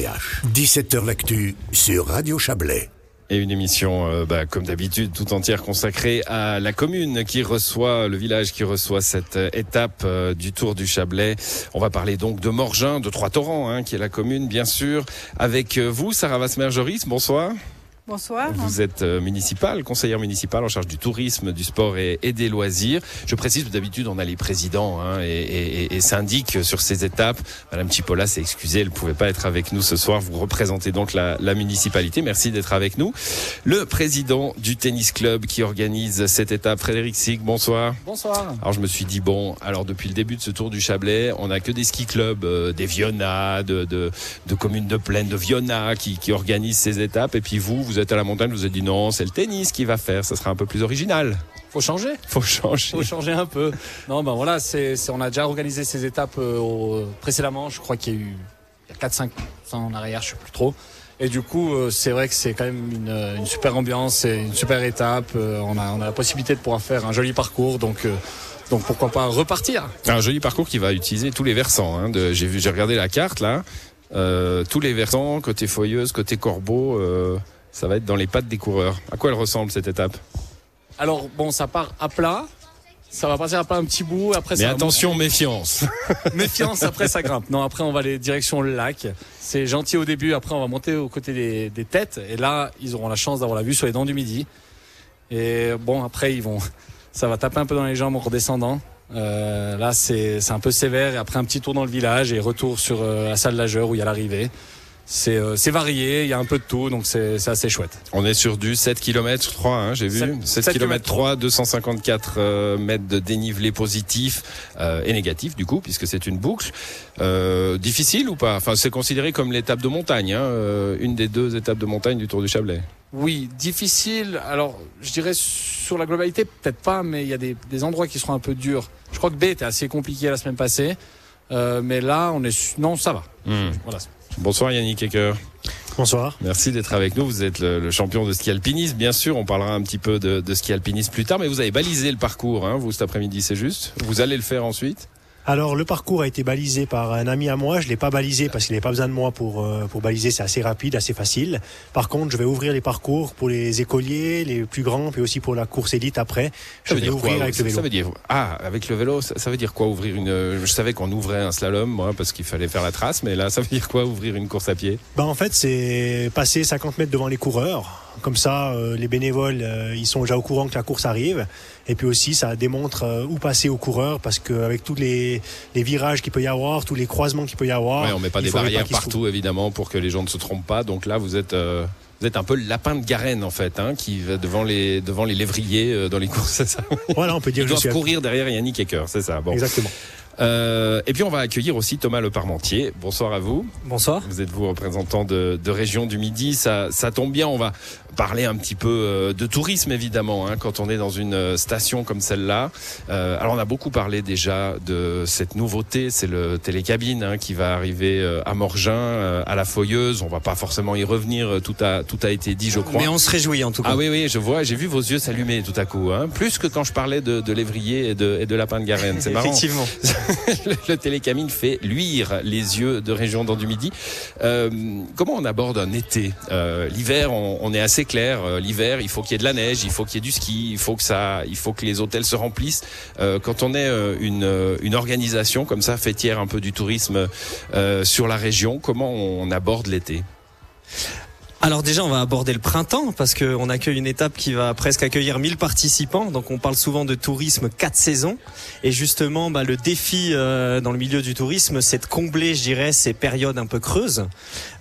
17h L'actu sur Radio Chablais. Et une émission, euh, bah, comme d'habitude, tout entière consacrée à la commune qui reçoit, le village qui reçoit cette euh, étape euh, du Tour du Chablais. On va parler donc de Morgin, de Trois-Torrents, hein, qui est la commune, bien sûr. Avec vous, Sarah Vasmer-Joris, bonsoir. Bonsoir. Vous êtes euh, municipal, conseillère municipale en charge du tourisme, du sport et, des loisirs. Je précise d'habitude on a les présidents hein, et, et, syndics sur ces étapes. Madame Chipola s'est excusée, elle ne pouvait pas être avec nous ce soir. Vous représentez donc la, la municipalité. Merci d'être avec nous. Le président du tennis club qui organise cette étape, Frédéric Sig, bonsoir. Bonsoir. Alors je me suis dit bon, alors depuis le début de ce Tour du Chablais, on n'a que des ski clubs, euh, des Viona, de, de, de, communes de plaine, de Viona qui, qui organisent ces étapes. Et puis vous, vous êtes à la montagne, vous avez dit non, c'est le tennis qui va faire, ça sera un peu plus original. Faut changer. Faut changer. Faut changer un peu. Non, ben voilà, c'est, on a déjà organisé ces étapes euh, précédemment. Je crois qu'il y a eu il y a 4-5 ans en arrière, je sais plus trop. Et du coup, euh, c'est vrai que c'est quand même une, une super ambiance, et une super étape. Euh, on, a, on a la possibilité de pouvoir faire un joli parcours, donc. donc pourquoi pas repartir? Un joli parcours qui va utiliser tous les versants. Hein, j'ai regardé la carte là, tous les versants côté foyeuse, côté corbeau ça va être dans les pattes des coureurs. À quoi elle ressemble cette étape Alors bon, ça part à plat. Ça va passer à plat un petit bout. Après, Mais attention, méfiance. méfiance. Après, ça grimpe. Non, après, on va aller direction le lac. C'est gentil au début. Après, on va monter aux côtés des, des têtes. Et là, ils auront la chance d'avoir la vue sur les dents du midi. Et bon, après, ils vont. Ça va taper un peu dans les jambes en redescendant. Euh, là, c'est un peu sévère. Et après, un petit tour dans le village et retour sur euh, la salle Lageur où il y a l'arrivée. Euh, c'est varié, il y a un peu de tout, donc c'est assez chouette. On est sur du 7 km 3, hein, j'ai vu. 7, 7 km 3, 254 mètres de dénivelé positif euh, et négatif du coup, puisque c'est une boucle. Euh, difficile ou pas? Enfin, c'est considéré comme l'étape de montagne, hein, euh, une des deux étapes de montagne du Tour du Chablais. Oui, difficile. Alors, je dirais sur la globalité, peut-être pas, mais il y a des, des, endroits qui seront un peu durs. Je crois que B était assez compliqué la semaine passée, mais là, on est non, ça va. Hmm. Voilà. Bonsoir Yannick Ecker. Bonsoir. Merci d'être avec nous. Vous êtes le, champion de ski alpinisme, bien sûr. On parlera un petit peu de, ski alpinisme plus tard, mais vous avez balisé le parcours, hein, vous, cet après-midi, c'est juste. Vous allez le faire ensuite? Alors le parcours a été balisé par un ami à moi. Je l'ai pas balisé parce qu'il n'avait pas besoin de moi pour euh, pour baliser. C'est assez rapide, assez facile. Par contre, je vais ouvrir les parcours pour les écoliers, les plus grands, puis aussi pour la course élite après. Je vais ouvrir avec le vélo. Ça veut dire ah avec le vélo, ça, veut dire quoi ouvrir une Je savais qu'on ouvrait un slalom moi parce qu'il fallait faire la trace, mais là ça veut dire quoi ouvrir une course à pied? Ben en fait c'est passer 50 mètres devant les coureurs comme ça, euh, les bénévoles, euh, ils sont déjà au courant que la course arrive. Et puis aussi, ça démontre euh, où passer aux coureurs parce qu'avec tous les, les virages qu'il peut y avoir, tous les croisements qu'il peut y avoir, ouais, on met pas des barrières partout évidemment pour que les gens ne se trompent pas. Donc là, vous êtes vous êtes un peu le lapin de Garenne en fait, hein, qui va devant les devant les lévriers dans les courses, c'est ça? Voilà, on peut dire. Ils doivent courir derrière Yannick Ecker, c'est ça. Bon. Exactement. Euh, et puis on va accueillir aussi Thomas Le Parmentier. Bonsoir à vous. Bonsoir. Vous êtes vous représentant de, de région du Midi. Ça, ça tombe bien. On va parler un petit peu euh, de tourisme évidemment hein, quand on est dans une euh, station comme celle-là. Euh, alors on a beaucoup parlé déjà de cette nouveauté, c'est le télécabine hein, qui va arriver euh, à Morgin, à la Foyeuse. On va pas forcément y revenir. Tout a tout a été dit, je crois. Mais on se réjouit en tout cas. Ah oui oui, je vois. J'ai vu vos yeux s'allumer tout à coup. Hein, plus que quand je parlais de, de lévrier et de, et de lapin de Garenne. C'est marrant. Effectivement. le, télécamine fait luire les yeux de région dans du Midi. comment on aborde un été? L'hiver, on, est assez clair. Euh, l'hiver, il faut qu'il y ait de la neige, il faut qu'il y ait du ski, il faut que ça, il faut que les hôtels se remplissent. Euh, quand on est euh, une, une organisation comme ça, fêtière un peu du tourisme sur la région, comment on aborde l'été? Alors déjà, on va aborder le printemps parce qu'on accueille une étape qui va presque accueillir 1000 participants. Donc on parle souvent de tourisme quatre saisons. Et justement, bah, le défi euh, dans le milieu du tourisme, c'est de combler, je dirais, ces périodes un peu creuses.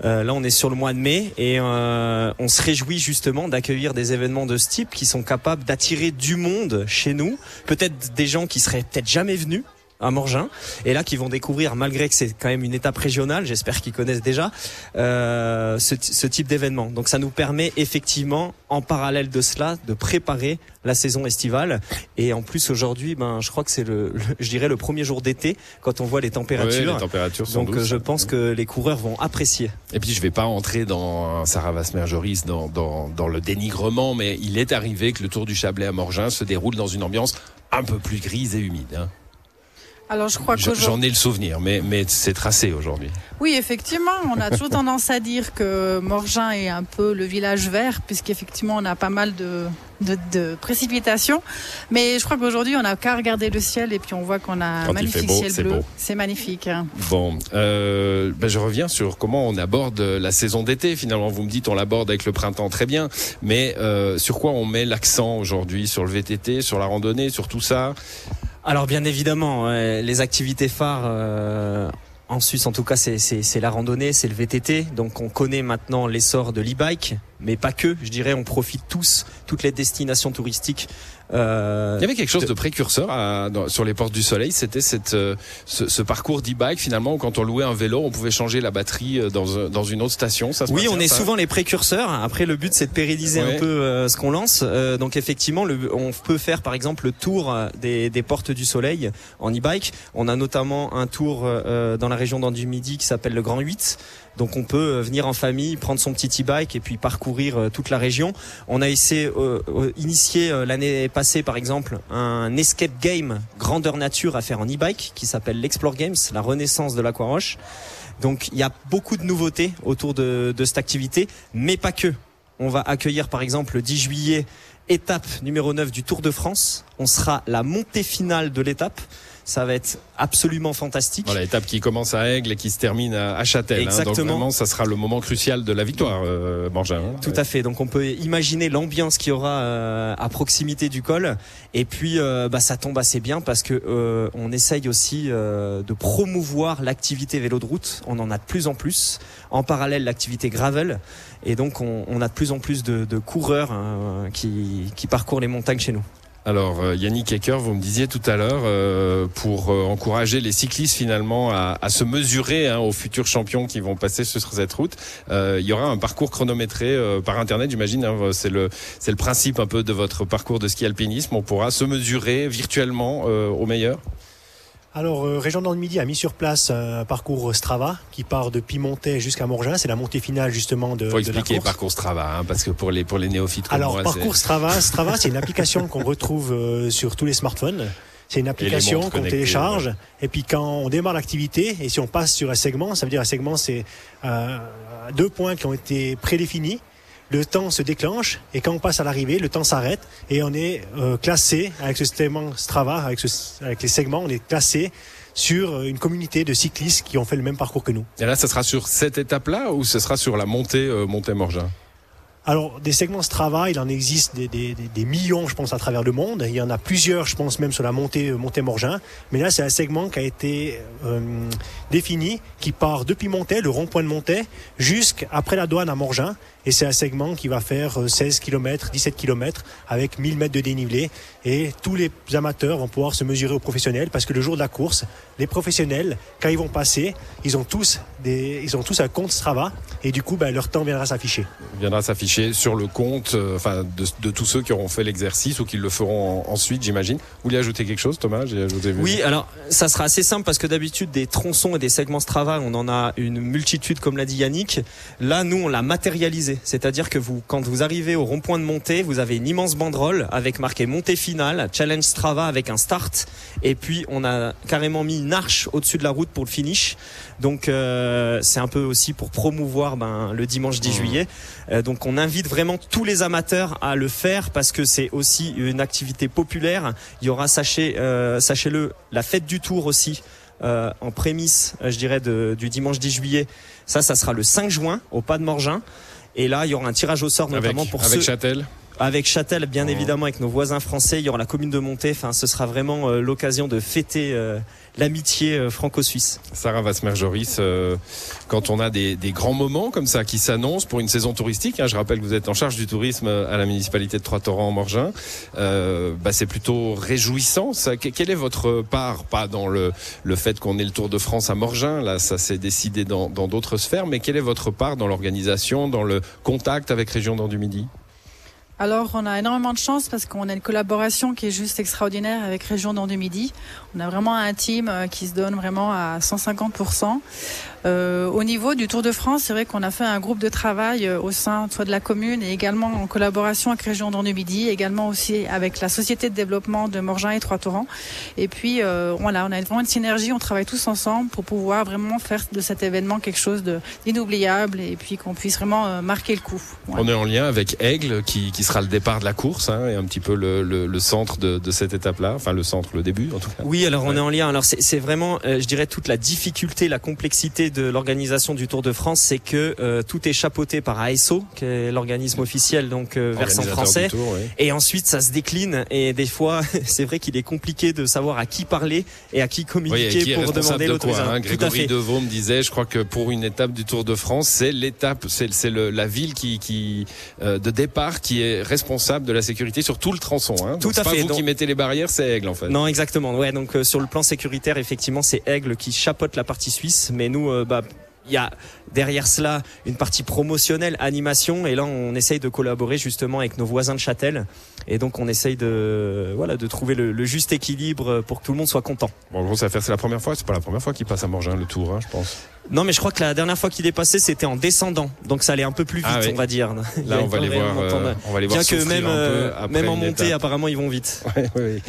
Euh, là, on est sur le mois de mai et euh, on se réjouit justement d'accueillir des événements de ce type qui sont capables d'attirer du monde chez nous. Peut-être des gens qui seraient peut-être jamais venus à Morgin, et là qui vont découvrir, malgré que c'est quand même une étape régionale, j'espère qu'ils connaissent déjà euh, ce, ce, type d'événement. Donc ça nous permet effectivement, en parallèle de cela, de préparer la saison estivale. Et en plus aujourd'hui, ben je crois que c'est le, je dirais le premier jour d'été quand on voit les températures. les températures sont Donc je pense que les coureurs vont apprécier. Et puis je vais pas entrer dans Sarah Vasmer-Joris dans, dans, dans le dénigrement, mais il est arrivé que le Tour du Chablais à Morgin se déroule dans une ambiance un peu plus grise et humide. Hein. Alors je crois qu'aujourd'hui, j'en ai le souvenir, mais, mais c'est tracé aujourd'hui. oui, effectivement, on a toujours tendance à dire que Morgin est un peu le village vert, puisqu'effectivement on a pas mal de, de, de précipitations. Mais je crois qu'aujourd'hui on n'a qu'à regarder le ciel et puis on voit qu'on a un Quand magnifique beau, ciel bleu. C'est magnifique. hein. Bon, euh, ben, je reviens sur comment on aborde la saison d'été. Finalement, vous me dites on l'aborde avec le printemps, très bien. Mais euh, sur quoi on met l'accent aujourd'hui? Sur le VTT, sur la randonnée, sur tout ça? Alors bien évidemment, les activités phares euh, en Suisse, en tout cas, c'est la randonnée, c'est le VTT. Donc on connaît maintenant l'essor de l'e-bike, mais pas que. Je dirais, on profite tous, toutes les destinations touristiques. euh, Il y avait quelque chose de précurseur à- dans- sur les portes du soleil. C'était cette, euh, ce, ce parcours d'e-bike finalement où quand on louait un vélo, on pouvait changer la batterie euh, dans, un- dans une autre station. Ça se Oui, on est ça souvent les précurseurs. Après, le but c'est de pérenniser Ouais. un peu euh, ce qu'on lance. Euh, donc effectivement, le, on peut faire par exemple le tour euh, des, des portes du Soleil en e-bike. On a notamment un tour euh, dans la région d'Andu-Midi qui s'appelle le Grand 8. Donc on peut euh, venir en famille, prendre son petit e-bike et puis parcourir euh, toute la région. On a essayé, euh, initié l'année passée par exemple un escape game grandeur nature à faire en e-bike qui s'appelle l'Explore Games, la renaissance de l'Aquaroche. Donc il y a beaucoup de nouveautés autour de, de cette activité, mais pas que. On va accueillir par exemple le 10 juillet étape numéro 9 du Tour de France. On sera la montée finale de l'étape. Ça va être absolument fantastique. Voilà, étape qui commence à Aigle et qui se termine à, Châtel. hein. donc Exactement. vraiment, ça sera le moment crucial de la victoire, euh, hein. Tout à fait. Donc on peut imaginer l'ambiance qu'il y aura euh, à proximité du col. Et puis euh, bah, ça tombe assez bien parce que euh, on essaye aussi de promouvoir l'activité vélo de route. On en a de plus en plus. En parallèle l'activité gravel. Et donc on, on a de plus en plus de, de coureurs hein, qui, qui parcourent les montagnes chez nous. Alors euh, Yannick Ecker, vous me disiez tout à l'heure, euh, pour euh, encourager les cyclistes finalement à, à se mesurer hein, aux futurs champions qui vont passer sur cette route, euh, il y aura un parcours chronométré euh, par internet, j'imagine. hein, c'est le c'est le principe un peu de votre parcours de ski alpinisme. On pourra se mesurer virtuellement euh, au meilleur? Alors, euh, Région Nord Midi a mis sur place un parcours Strava qui part de Pimontais jusqu'à Morgin. C'est la montée finale justement de, Faut de la expliquer parcours Strava, hein, parce que pour les pour les néophytes comme Alors, moi, parcours Strava, Strava, c'est une application qu'on retrouve euh, sur tous les smartphones. C'est une application qu'on télécharge et puis quand on démarre l'activité et si on passe sur un segment, ça veut dire un segment c'est euh, deux points qui ont été prédéfinis. Le temps se déclenche et quand on passe à l'arrivée, le temps s'arrête et on est euh, classé avec ce segment Strava, avec, ce- avec les segments, on est classé sur euh, une communauté de cyclistes qui ont fait le même parcours que nous. Et là, ça sera sur cette étape-là ou ce sera sur la montée euh, montée Morgin? Alors, des segments Strava, il en existe des, millions, je pense, à travers le monde. Il y en a plusieurs, je pense, même sur la montée, euh, montée Morgin. Mais là, c'est un segment qui a été euh, défini, qui part depuis Montet, le rond-point de Montet, jusqu'après la douane à Morgin. Et c'est un segment qui va faire euh, 16 km, 17 km, avec 1000 mètres de dénivelé. Et tous les amateurs vont pouvoir se mesurer aux professionnels, parce que le jour de la course, les professionnels, quand ils vont passer, ils ont tous, des, ils un compte Strava. Et du coup, ben, leur temps viendra s'afficher. viendra s'afficher sur le compte euh, enfin de, de tous ceux qui auront fait l'exercice ou qui le feront en- ensuite, j'imagine. Vous voulez ajouter quelque chose, Thomas? Ajouté. Oui, alors ça sera assez simple parce que d'habitude des tronçons et des segments Strava, on en a une multitude comme l'a dit Yannick. Là, nous on l'a matérialisé, c'est-à-dire que vous quand vous arrivez au rond-point de montée, vous avez une immense banderole avec marqué montée finale, challenge Strava avec un start et puis on a carrément mis une arche au-dessus de la route pour le finish. Donc euh, c'est un peu aussi pour promouvoir ben, le dimanche 10 juillet. Euh, donc on invite vraiment tous les amateurs à le faire parce que c'est aussi une activité populaire. Il y aura, sachez, euh, sachez-le, la fête du Tour aussi. euh, en prémisse, je dirais, de- du dimanche 10 juillet. Ça, ça sera le 5 juin au Pas de Morgin. Et là, il y aura un tirage au sort avec, notamment pour avec ceux Châtel. Avec Châtel, bien évidemment, avec nos voisins français. Il y aura la commune de Montée. Enfin, ce sera vraiment euh, l'occasion de fêter euh, l'amitié euh, franco-suisse. Sarah Vasmer-Joris, euh, quand on a des, des grands moments comme ça qui s'annoncent pour une saison touristique, hein, je rappelle que vous êtes en charge du tourisme à la municipalité de Trois-Torrents-Morgin, bah, c'est plutôt réjouissant. Ça. Quelle est votre part, pas dans le, le fait qu'on ait le Tour de France à Morgin, là ça s'est décidé dans dans d'autres sphères, mais quelle est votre part dans l'organisation, dans le contact avec Région Nord du Midi Alors, on a énormément de chance parce qu'on a une collaboration qui est juste extraordinaire avec Région du Midi. On a vraiment un team euh, qui se donne vraiment à 150%. Euh, au niveau du Tour de France, c'est vrai qu'on a fait un groupe de travail euh, au sein soit de la commune et également en collaboration avec Région Dans du Midi, également aussi avec la société de développement de Morgin et Trois-Torrents. Et puis euh, voilà, on a vraiment une synergie, on travaille tous ensemble pour pouvoir vraiment faire de cet événement quelque chose de- d'inoubliable et puis qu'on puisse vraiment euh, marquer le coup. Ouais. On est en lien avec Aigle, qui, qui sera le départ de la course, hein, et un petit peu le, le- le centre de, de cette étape-là, enfin le centre, le début en tout cas. Oui, alors on est en lien. Alors c'est c'est vraiment, euh, je dirais, toute la difficulté, la complexité de l'organisation du Tour de France, c'est que euh, tout est chapeauté par ASO, qui est l'organisme officiel, donc euh, versant français. du Tour, oui. Et ensuite, ça se décline. Et des fois, c'est vrai qu'il est compliqué de savoir à qui parler et à qui Oui, communiquer qui pour demander de l'autorisation. hein Grégory. Devaux me disait, je crois que pour une étape du Tour de France, c'est l'étape, c'est la ville qui, qui euh, de départ qui est responsable de la sécurité sur tout le tronçon. Hein. Tout Donc, à pas fait, vous donc- qui mettez les barrières, c'est Aigle en fait. Non, exactement. Ouais, donc sur le plan sécuritaire, effectivement, c'est Aigle qui chapeaute la partie suisse, mais nous, euh, bah, il y a derrière cela une partie promotionnelle, animation, et là, on essaye de collaborer justement avec nos voisins de Châtel, et donc on essaye de, voilà, de trouver le, juste équilibre pour que tout le monde soit content. Bon, en gros, ça va faire, c'est la première fois, c'est pas la première fois qu'il passe à Morgin le Tour, hein, je pense. Non, mais je crois que la dernière fois qu'il est passé, c'était en descendant, donc ça allait un peu plus vite, Ah oui. on va dire. Là, on va les voir, euh, on va les voir Bien que même, euh, même en montée, étape. apparemment, ils vont vite. Oui, oui.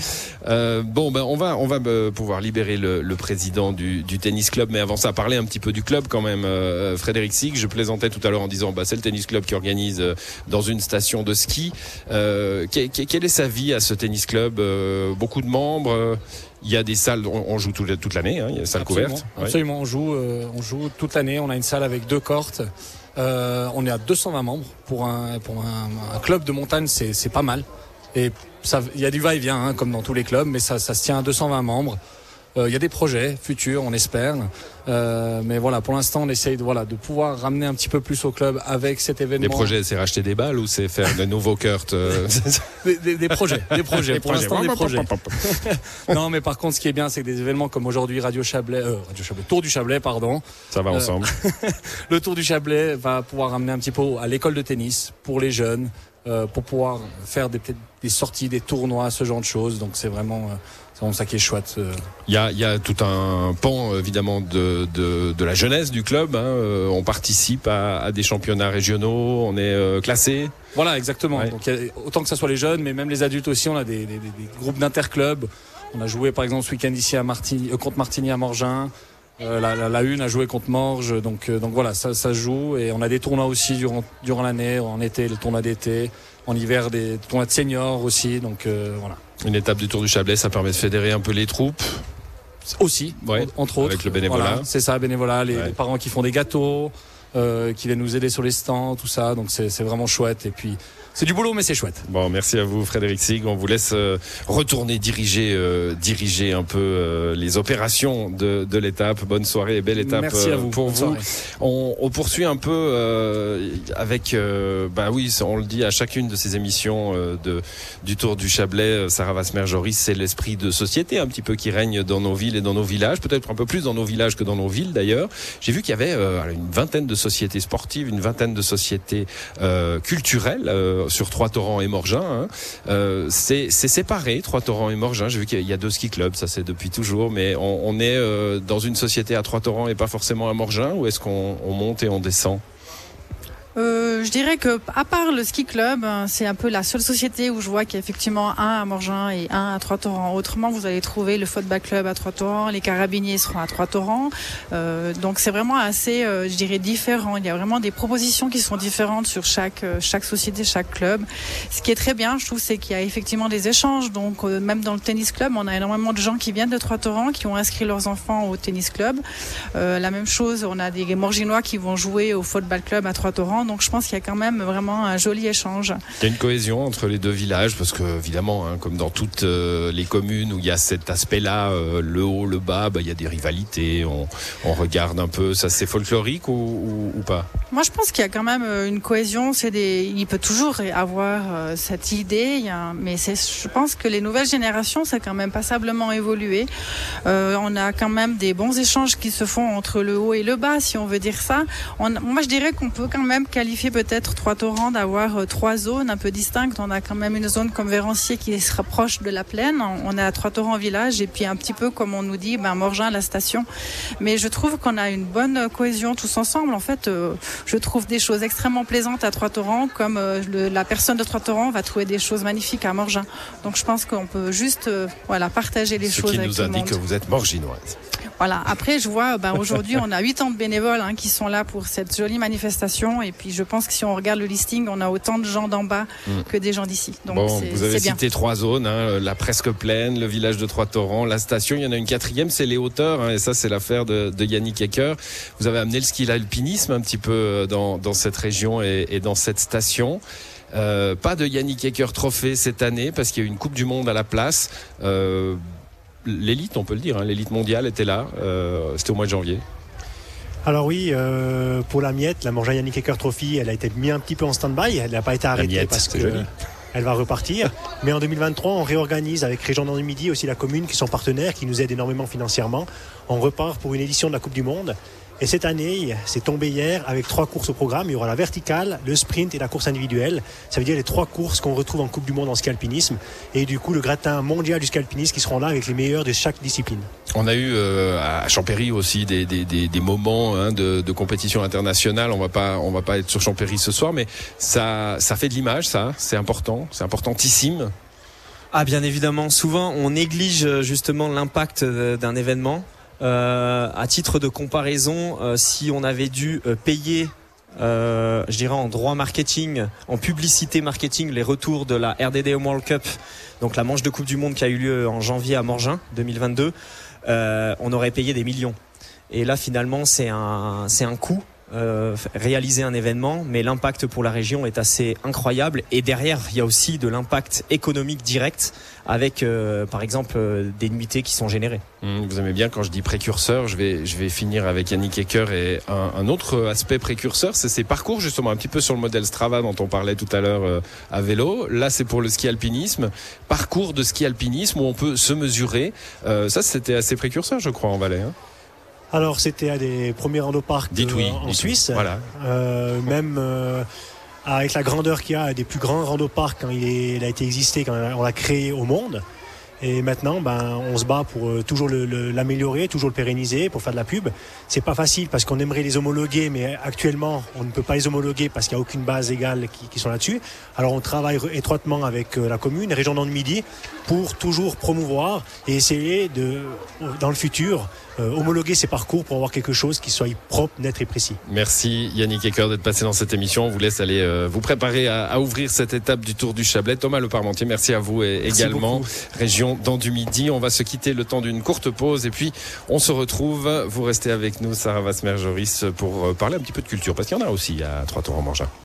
Euh, bon, ben on va on va euh, pouvoir libérer le, le président du, du tennis club, mais avant ça, parler un petit peu du club quand même. Euh, Frédéric Sig, je plaisantais tout à l'heure en disant, bah c'est le tennis club qui organise dans une station de ski. Euh, que- que- quelle est sa vie à ce tennis club? Euh, Beaucoup de membres. Il y a des salles, on, joue tout- toute l'année, hein, il y a des salles Absolument, couvertes. Ouais. absolument. On joue, euh, on joue toute l'année. On a une salle avec deux cortes. Euh, on est à 220 membres pour un pour un, un club de montagne, c'est pas mal. Et ça, il y a du va-et-vient hein, comme dans tous les clubs, mais ça ça se tient à 220 membres. Euh, Il y a des projets futurs, on espère. Euh, mais voilà, pour l'instant, on essaye de voilà de pouvoir ramener un petit peu plus au club avec cet événement. Des projets, c'est racheter des balles ou c'est faire de nouveaux Kurt euh, Des, des- des projets, des projets. des pour l'instant, des projets. non, mais par contre, ce qui est bien, c'est que des événements comme aujourd'hui Radio Chablais, euh, Radio Chablais, Tour du Chablais, pardon. Ça va ensemble. Le Tour du Chablais va pouvoir ramener un petit peu à l'école de tennis pour les jeunes, euh, pour pouvoir faire des, sorties, des tournois, ce genre de choses. Donc c'est vraiment, euh, c'est vraiment ça qui est chouette. euh. Il y a, il y a tout un pan évidemment de, de, de la jeunesse du club. hein. Euh, on participe à, à des championnats régionaux, on est euh, classé. Voilà, exactement. Ouais. Donc il y a- autant que ça soit les jeunes, mais même les adultes aussi, on a des, des- des- des groupes d'interclubs. On a joué par exemple ce week-end ici à Martigny, euh, contre Martigny à Morgin. Euh, la, la, la une a joué contre Morges, donc euh, donc voilà, ça, ça se joue et on a des tournois aussi durant durant l'année, en été les tournois d'été, en hiver des tournois de seniors aussi, donc euh, voilà. Une étape du Tour du Chablais, ça permet de fédérer un peu les troupes. Aussi, Ouais, entre autres. avec le bénévolat. Voilà, c'est ça, bénévolat, les, Ouais. les parents qui font des gâteaux, euh, qui viennent nous aider sur les stands, tout ça, donc c'est vraiment chouette et puis c'est du boulot mais c'est chouette. Bon, merci à vous, Frédéric Sig. On vous laisse euh, retourner diriger, euh, diriger un peu euh, les opérations de, de l'étape. Bonne soirée et belle étape Merci à vous. pour Bonne vous. On, on poursuit un peu avec, bah oui, on le dit à chacune de ces émissions de, du Tour du Chablais, Sarah Vasmer-Joris, c'est l'esprit de société un petit peu qui règne dans nos villes et dans nos villages, peut-être un peu plus dans nos villages que dans nos villes d'ailleurs. J'ai vu qu'il y avait une vingtaine de sociétés sportives, une vingtaine de sociétés euh, culturelles euh, sur Trois-Torrents et Morgin. hein. Euh, c'est séparé, Trois-Torrents et Morgin. J'ai vu qu'il y a deux ski clubs, ça c'est depuis toujours, mais on, est dans une société à Trois-Torrents et pas forcément à Morgin, ou est-ce qu'on on monte et on descend? Je dirais que, à part le ski club, hein, c'est un peu la seule société où je vois qu'il y a effectivement un à Morgin et un à Trois-Torrents. Autrement, vous allez trouver le football club à Trois-Torrents, les carabiniers seront à Trois-Torrents. Euh, donc c'est vraiment assez, euh, je dirais, différent. Il y a vraiment des propositions qui sont différentes sur chaque euh, chaque société, chaque club. Ce qui est très bien, je trouve, c'est qu'il y a effectivement des échanges. Donc euh, même dans le tennis club, on a énormément de gens qui viennent de Trois-Torrents, qui ont inscrit leurs enfants au tennis club. Euh, la même chose, on a des Morginois qui vont jouer au football club à Trois-Torrents. Donc je pense qu'il y a quand même vraiment un joli échange. Il y a une cohésion entre les deux villages parce que évidemment, hein, comme dans toutes euh, les communes où il y a cet aspect-là, euh, le haut, le bas, bah, il y a des rivalités. On, on regarde un peu, ça c'est folklorique ou, ou, ou pas? Moi, je pense qu'il y a quand même euh, une cohésion. C'est des, il peut toujours avoir euh, cette idée, il mais c'est, je pense que les nouvelles générations, ça a quand même passablement évolué. On a quand même des bons échanges qui se font entre le haut et le bas, si on veut dire ça. On, moi, je dirais qu'on peut quand même qualifier peut-être trois torrents d'avoir euh, trois zones un peu distinctes. On a quand même une zone comme Vérancier qui se rapproche de la plaine. On a trois torrents village et puis un petit peu comme on nous dit, ben Morgin la station. Mais je trouve qu'on a une bonne cohésion tous ensemble. En fait. Euh, je trouve des choses extrêmement plaisantes à Trois-Torrents, comme euh, le, la personne de Trois-Torrents va trouver des choses magnifiques à Morgin. Donc je pense qu'on peut juste voilà, partager les Ce choses qui avec nous indique que vous êtes morginoise. Voilà. Après, je vois, ben, aujourd'hui, on a 80 bénévoles hein, qui sont là pour cette jolie manifestation. Et puis, je pense que si on regarde le listing, on a autant de gens d'en bas Mm. que des gens d'ici. Donc, Bon, vous avez bien. cité trois zones, hein, la presque plaine, le village de Trois-Torrents, la station. Il y en a une quatrième, c'est les hauteurs, hein, et ça, c'est l'affaire de, de Yannick Ecker. Vous avez amené le ski l'alpinisme un petit peu euh, dans, dans cette région et, et dans cette station. Euh, pas de Yannick Ecker trophée cette année parce qu'il y a eu une Coupe du Monde à la place. Euh, l'élite, on peut le dire, hein, l'élite mondiale était là. Euh, C'était au mois de janvier. Alors oui, euh, pour la miette, la Morgin Yannick Ecker Trophy, elle a été mise un petit peu en stand-by. Elle n'a pas été arrêtée miette, parce que elle va repartir. Mais en 2023, on réorganise avec Région Midi aussi la commune qui sont partenaires, qui nous aident énormément financièrement. On repart pour une édition de la Coupe du Monde. Et cette année, c'est tombé hier avec trois courses au programme. Il y aura la verticale, le sprint et la course individuelle. Ça veut dire les trois courses qu'on retrouve en Coupe du Monde en ski alpinisme. Et du coup, le gratin mondial du ski alpinisme qui seront là avec les meilleurs de chaque discipline. On a eu euh, à Champéry aussi des, des, des, des moments hein, de, de compétition internationale. On va pas on va pas être sur Champéry ce soir, mais ça ça fait de l'image, ça. C'est important, c'est importantissime. Ah bien évidemment, souvent on néglige euh, justement l'impact euh, d'un événement. Euh, à titre de comparaison, euh, si on avait dû euh, payer, euh, je dirais en droit marketing, en publicité marketing, les retours de la RDD World Cup, donc la manche de Coupe du Monde qui a eu lieu en janvier à Morgin 2022, euh, on aurait payé des millions. Et là finalement c'est un c'est un coût. Euh, réaliser un événement, mais l'impact pour la région est assez incroyable. Et derrière, il y a aussi de l'impact économique direct avec, euh, par exemple, euh, des nuitées qui sont générées. Hum, Vous aimez bien quand je dis précurseur. Je vais je vais finir avec Yannick Ecker et un, un autre aspect précurseur, c'est ses parcours justement un petit peu sur le modèle Strava dont on parlait tout à l'heure euh, à vélo. Là, c'est pour le ski alpinisme, parcours de ski alpinisme où on peut se mesurer. Euh, ça, c'était assez précurseur, je crois, en Valais. Hein. Alors c'était à des premiers randoparcs Dites euh, oui. en Suisse. Voilà. Euh, même euh, avec la grandeur qu'il y a des plus grands randoparcs quand il, est- il a été existé, quand on l'a créé au monde. Et maintenant, ben, on se bat pour toujours l'améliorer, toujours le pérenniser, pour faire de la pub. C'est pas facile parce qu'on aimerait les homologuer, mais actuellement, on ne peut pas les homologuer parce qu'il n'y a aucune base égale qui, qui sont là-dessus. Alors, on travaille étroitement avec la commune, région dans le Midi, pour toujours promouvoir et essayer de, dans le futur, homologuer ces parcours pour avoir quelque chose qui soit propre, net et précis. Merci Yannick Ecker d'être passé dans cette émission. On vous laisse aller euh, vous préparer à, à ouvrir cette étape du Tour du Chablais. Thomas Le Parmentier, merci à vous et Merci également. beaucoup. Région dans du Midi. On va se quitter le temps d'une courte pause et puis on se retrouve. Vous restez avec nous, Sarah Vasmer-Joris, pour euh, parler un petit peu de culture parce qu'il y en a aussi à Trois Tours en Morgin.